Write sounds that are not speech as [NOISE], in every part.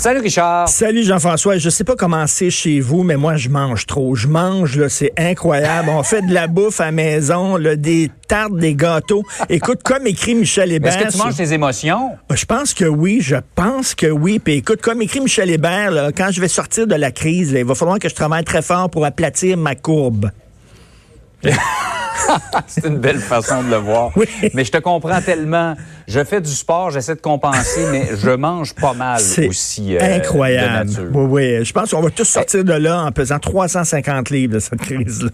Salut Richard. Salut Jean-François. Je sais pas comment c'est chez vous, mais moi, je mange trop. Je mange, là, c'est incroyable. On fait de la bouffe à la maison, là, des tartes, des gâteaux. Écoute, comme écrit Michel Hébert. Est-ce que tu manges tes émotions? Je pense que oui, je pense que oui. Puis écoute, comme écrit Michel Hébert, là, quand je vais sortir de la crise, là, il va falloir que je travaille très fort pour aplatir ma courbe. [LAUGHS] [LAUGHS] c'est une belle façon de le voir. Oui. Mais je te comprends tellement. Je fais du sport, j'essaie de compenser, mais je mange pas mal aussi. euh, incroyable. de. Oui, oui. Je pense qu'on va tous sortir de là en pesant 350 livres de cette crise-là.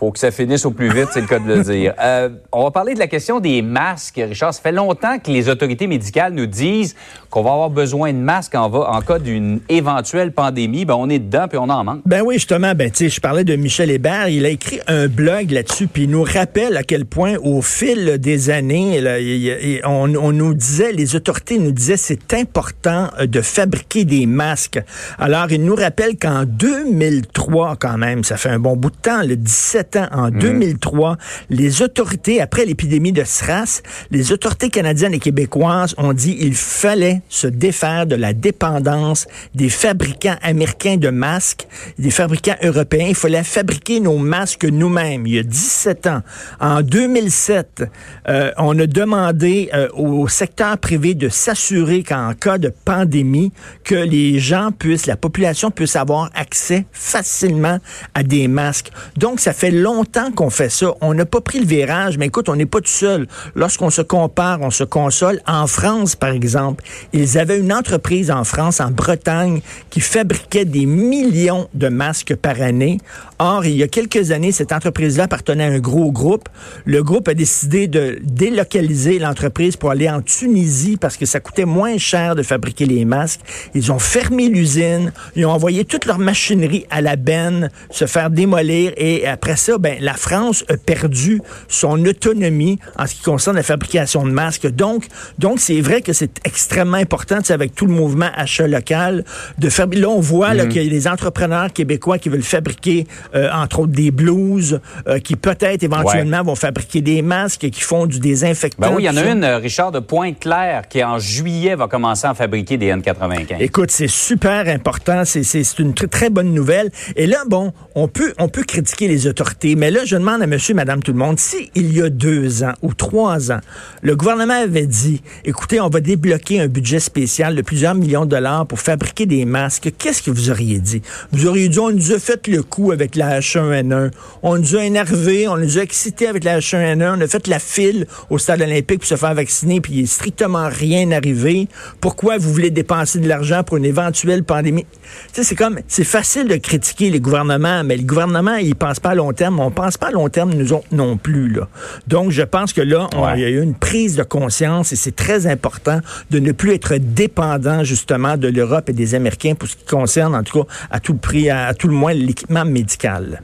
Faut que ça finisse au plus vite, c'est le cas de le dire. [LAUGHS] Euh, on va parler de la question des masques, Richard. Ça fait longtemps que les autorités médicales nous disent qu'on va avoir besoin de masques en, va- en cas d'une éventuelle pandémie. Ben, on est dedans puis on en manque. Ben oui, justement, ben tu sais, je parlais de Michel Hébert, il a écrit un blog là-dessus, puis il nous rappelle à quel point, au fil des années, là, il- il- on, on nous disait, les autorités nous disaient, c'est important euh, de fabriquer des masques. Alors, il nous rappelle qu'en 2003, quand même, ça fait un bon bout de temps, le 17 ans, en 2003, les autorités, après l'épidémie de SRAS, les autorités canadiennes et québécoises ont dit il fallait se défaire de la dépendance des fabricants américains de masques, des fabricants européens. Il fallait fabriquer nos masques nous-mêmes. Il y a 17 ans, en 2007, euh, on a demandé euh, au secteur privé de s'assurer qu'en cas de pandémie, que les gens puissent, la population puisse avoir accès facilement à des masques. Donc, ça fait longtemps qu'on fait ça. On n'a pas pris le virage, mais écoute, on n'est pas tout seul. Lorsqu'on se compare, on se console. En France, par exemple, ils avaient une entreprise en France, en Bretagne, qui fabriquait des millions de masques par année. Or, il y a quelques années, cette entreprise-là appartenait à un gros groupe. Le groupe a décidé de délocaliser l'entreprise pour aller en Tunisie parce que ça coûtait moins cher de fabriquer les masques. Ils ont fermé l'usine, ils ont envoyé toute leur machinerie à la benne, se faire démolir et après ça, ben, la France a perdu son autonomie en ce qui concerne la fabrication de masques. Donc, donc c'est vrai que c'est extrêmement important, sais, avec tout le mouvement achat local, de faire. Là, on voit là, qu'il y a des entrepreneurs québécois qui veulent fabriquer, euh, entre autres, des blouses, euh, qui peut-être éventuellement vont fabriquer des masques, qui font du désinfectant. Ben oui, il y en a une, euh, Richard, de Pointe-Claire, qui en juillet va commencer à fabriquer des N95. Écoute, c'est super important. C'est, c'est, c'est une très, très bonne nouvelle. Et là, bon, on peut, on peut critiquer les autorités, mais là, je demande à monsieur, madame, tout le monde, si il y a deux ans ou trois ans, le gouvernement avait dit, écoutez, on va débloquer un budget spécial de plusieurs millions de dollars pour fabriquer des masques, qu'est-ce que vous auriez dit? Vous auriez dit, on nous a fait le coup avec la H1N1. On nous a énervés, on nous a excités avec la H1N1. On a fait la file au stade olympique pour se faire vacciner, puis il est strictement rien arrivé. Pourquoi vous voulez dépenser de l'argent pour une éventuelle pandémie? C'est comme, c'est facile de critiquer les gouvernements, mais le gouvernement, il pense pas à long terme. On pense pas à long terme, nous autres non plus, là. Donc, je pense que là, on- Ouais. il y a eu une prise de conscience et c'est très important de ne plus être dépendant, justement, de l'Europe et des Américains pour ce qui concerne, en tout cas, à tout prix, à, à tout le moins, l'équipement médical.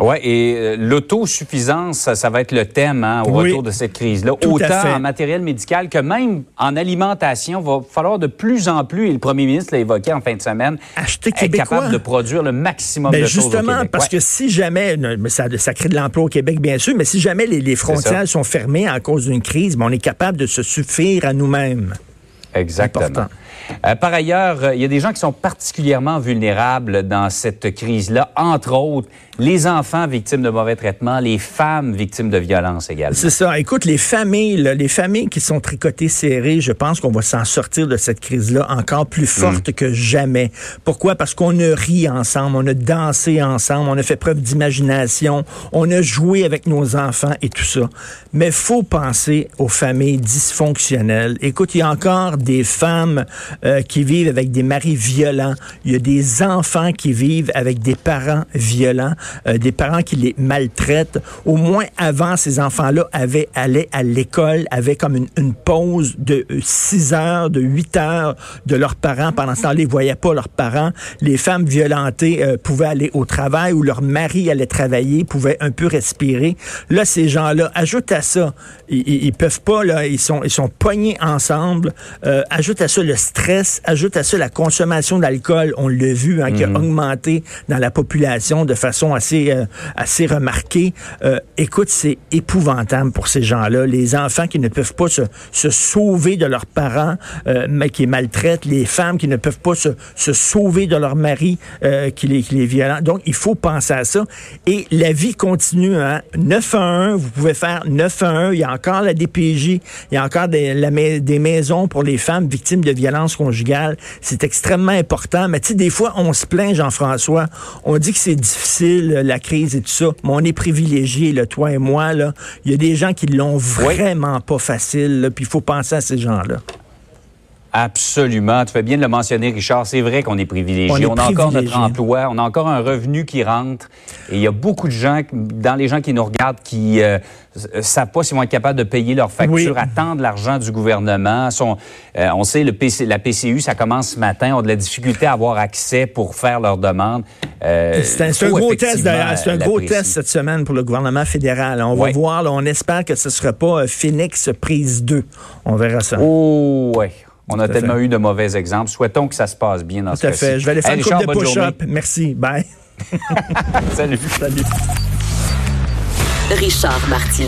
Oui, et euh, l'autosuffisance, ça, ça va être le thème hein, au Oui. retour de cette crise-là. Autant en matériel médical que même en alimentation. va falloir de plus en plus, et le premier ministre l'a évoqué en fin de semaine, Acheter être québécois. capable de produire le maximum Ben de choses au justement, Québec. parce Ouais. que si jamais, ça, ça crée de l'emploi au Québec, bien sûr, mais si jamais les, les frontières sont fermées à cause d'une crise, ben on est capable de se suffire à nous-mêmes. Exactement. Important. Euh, par ailleurs, euh, il y a des gens qui sont particulièrement vulnérables dans cette crise-là, entre autres les enfants victimes de mauvais traitements, les femmes victimes de violences également. C'est ça. Écoute, les familles, là, les familles qui sont tricotées serrées, je pense qu'on va s'en sortir de cette crise-là encore plus forte que jamais. Pourquoi? Parce qu'on a ri ensemble, on a dansé ensemble, on a fait preuve d'imagination, on a joué avec nos enfants et tout ça. Mais faut penser aux familles dysfonctionnelles. Écoute, il y a encore des femmes euh, qui vivent avec des maris violents. Il y a des enfants qui vivent avec des parents violents, euh, des parents qui les maltraitent. Au moins avant, ces enfants-là avaient allaient à l'école, avaient comme une, une pause de 6 heures, de 8 heures de leurs parents. Pendant ce temps-là, ils voyaient pas leurs parents. Les femmes violentées euh, pouvaient aller au travail ou leur mari allait travailler, pouvaient un peu respirer. Là, ces gens-là, ajoute à ça, ils, ils, peuvent pas, là, ils sont, ils sont pognés ensemble. Euh, ajoute à ça le stress, ajoute à ça la consommation d'alcool, on l'a vu, hein, qui a augmenté dans la population de façon assez, euh, assez remarquée. Euh, écoute, c'est épouvantable pour ces gens-là. Les enfants qui ne peuvent pas se, se sauver de leurs parents, euh, mais qui maltraitent, les femmes qui ne peuvent pas se, se sauver de leur mari euh, qui, les, qui les violente. Donc, il faut penser à ça. Et la vie continue. Hein? 911, vous pouvez faire 911. Il y a encore la DPJ. Il y a encore des, la, des maisons pour les femmes victimes de violences C'est extrêmement important. Mais tu sais, des fois, on se plaint, Jean-François. On dit que c'est difficile, la crise et tout ça. Mais on est privilégiés, là, toi et moi. Là. Il y a des gens qui l'ont vraiment pas facile. Puis il faut penser à ces gens-là. Absolument. Tu fais bien de le mentionner, Richard. C'est vrai qu'on est privilégié. On, est on a encore notre emploi, on a encore un revenu qui rentre. Et il y a beaucoup de gens, dans les gens qui nous regardent, qui euh, savent pas s'ils vont être capables de payer leurs factures, oui. attendent l'argent du gouvernement. Euh, on sait, le PC, la PCU, ça commence ce matin, ont de la difficulté à avoir accès pour faire leurs demandes. Euh, c'est un, gros test, d'ailleurs. C'est un gros test cette semaine pour le gouvernement fédéral. On va oui. voir, là, on espère que ce ne sera pas Phoenix prise 2. On verra ça. Oh, ouais. On a tellement fait. eu de mauvais exemples. Souhaitons que ça se passe bien dans Tout ce cas-ci. fait. Je vais aller faire hey, une coupe de push-up. Merci. Bye. [LAUGHS] [LAUGHS] Salut. Salut. Richard Martineau.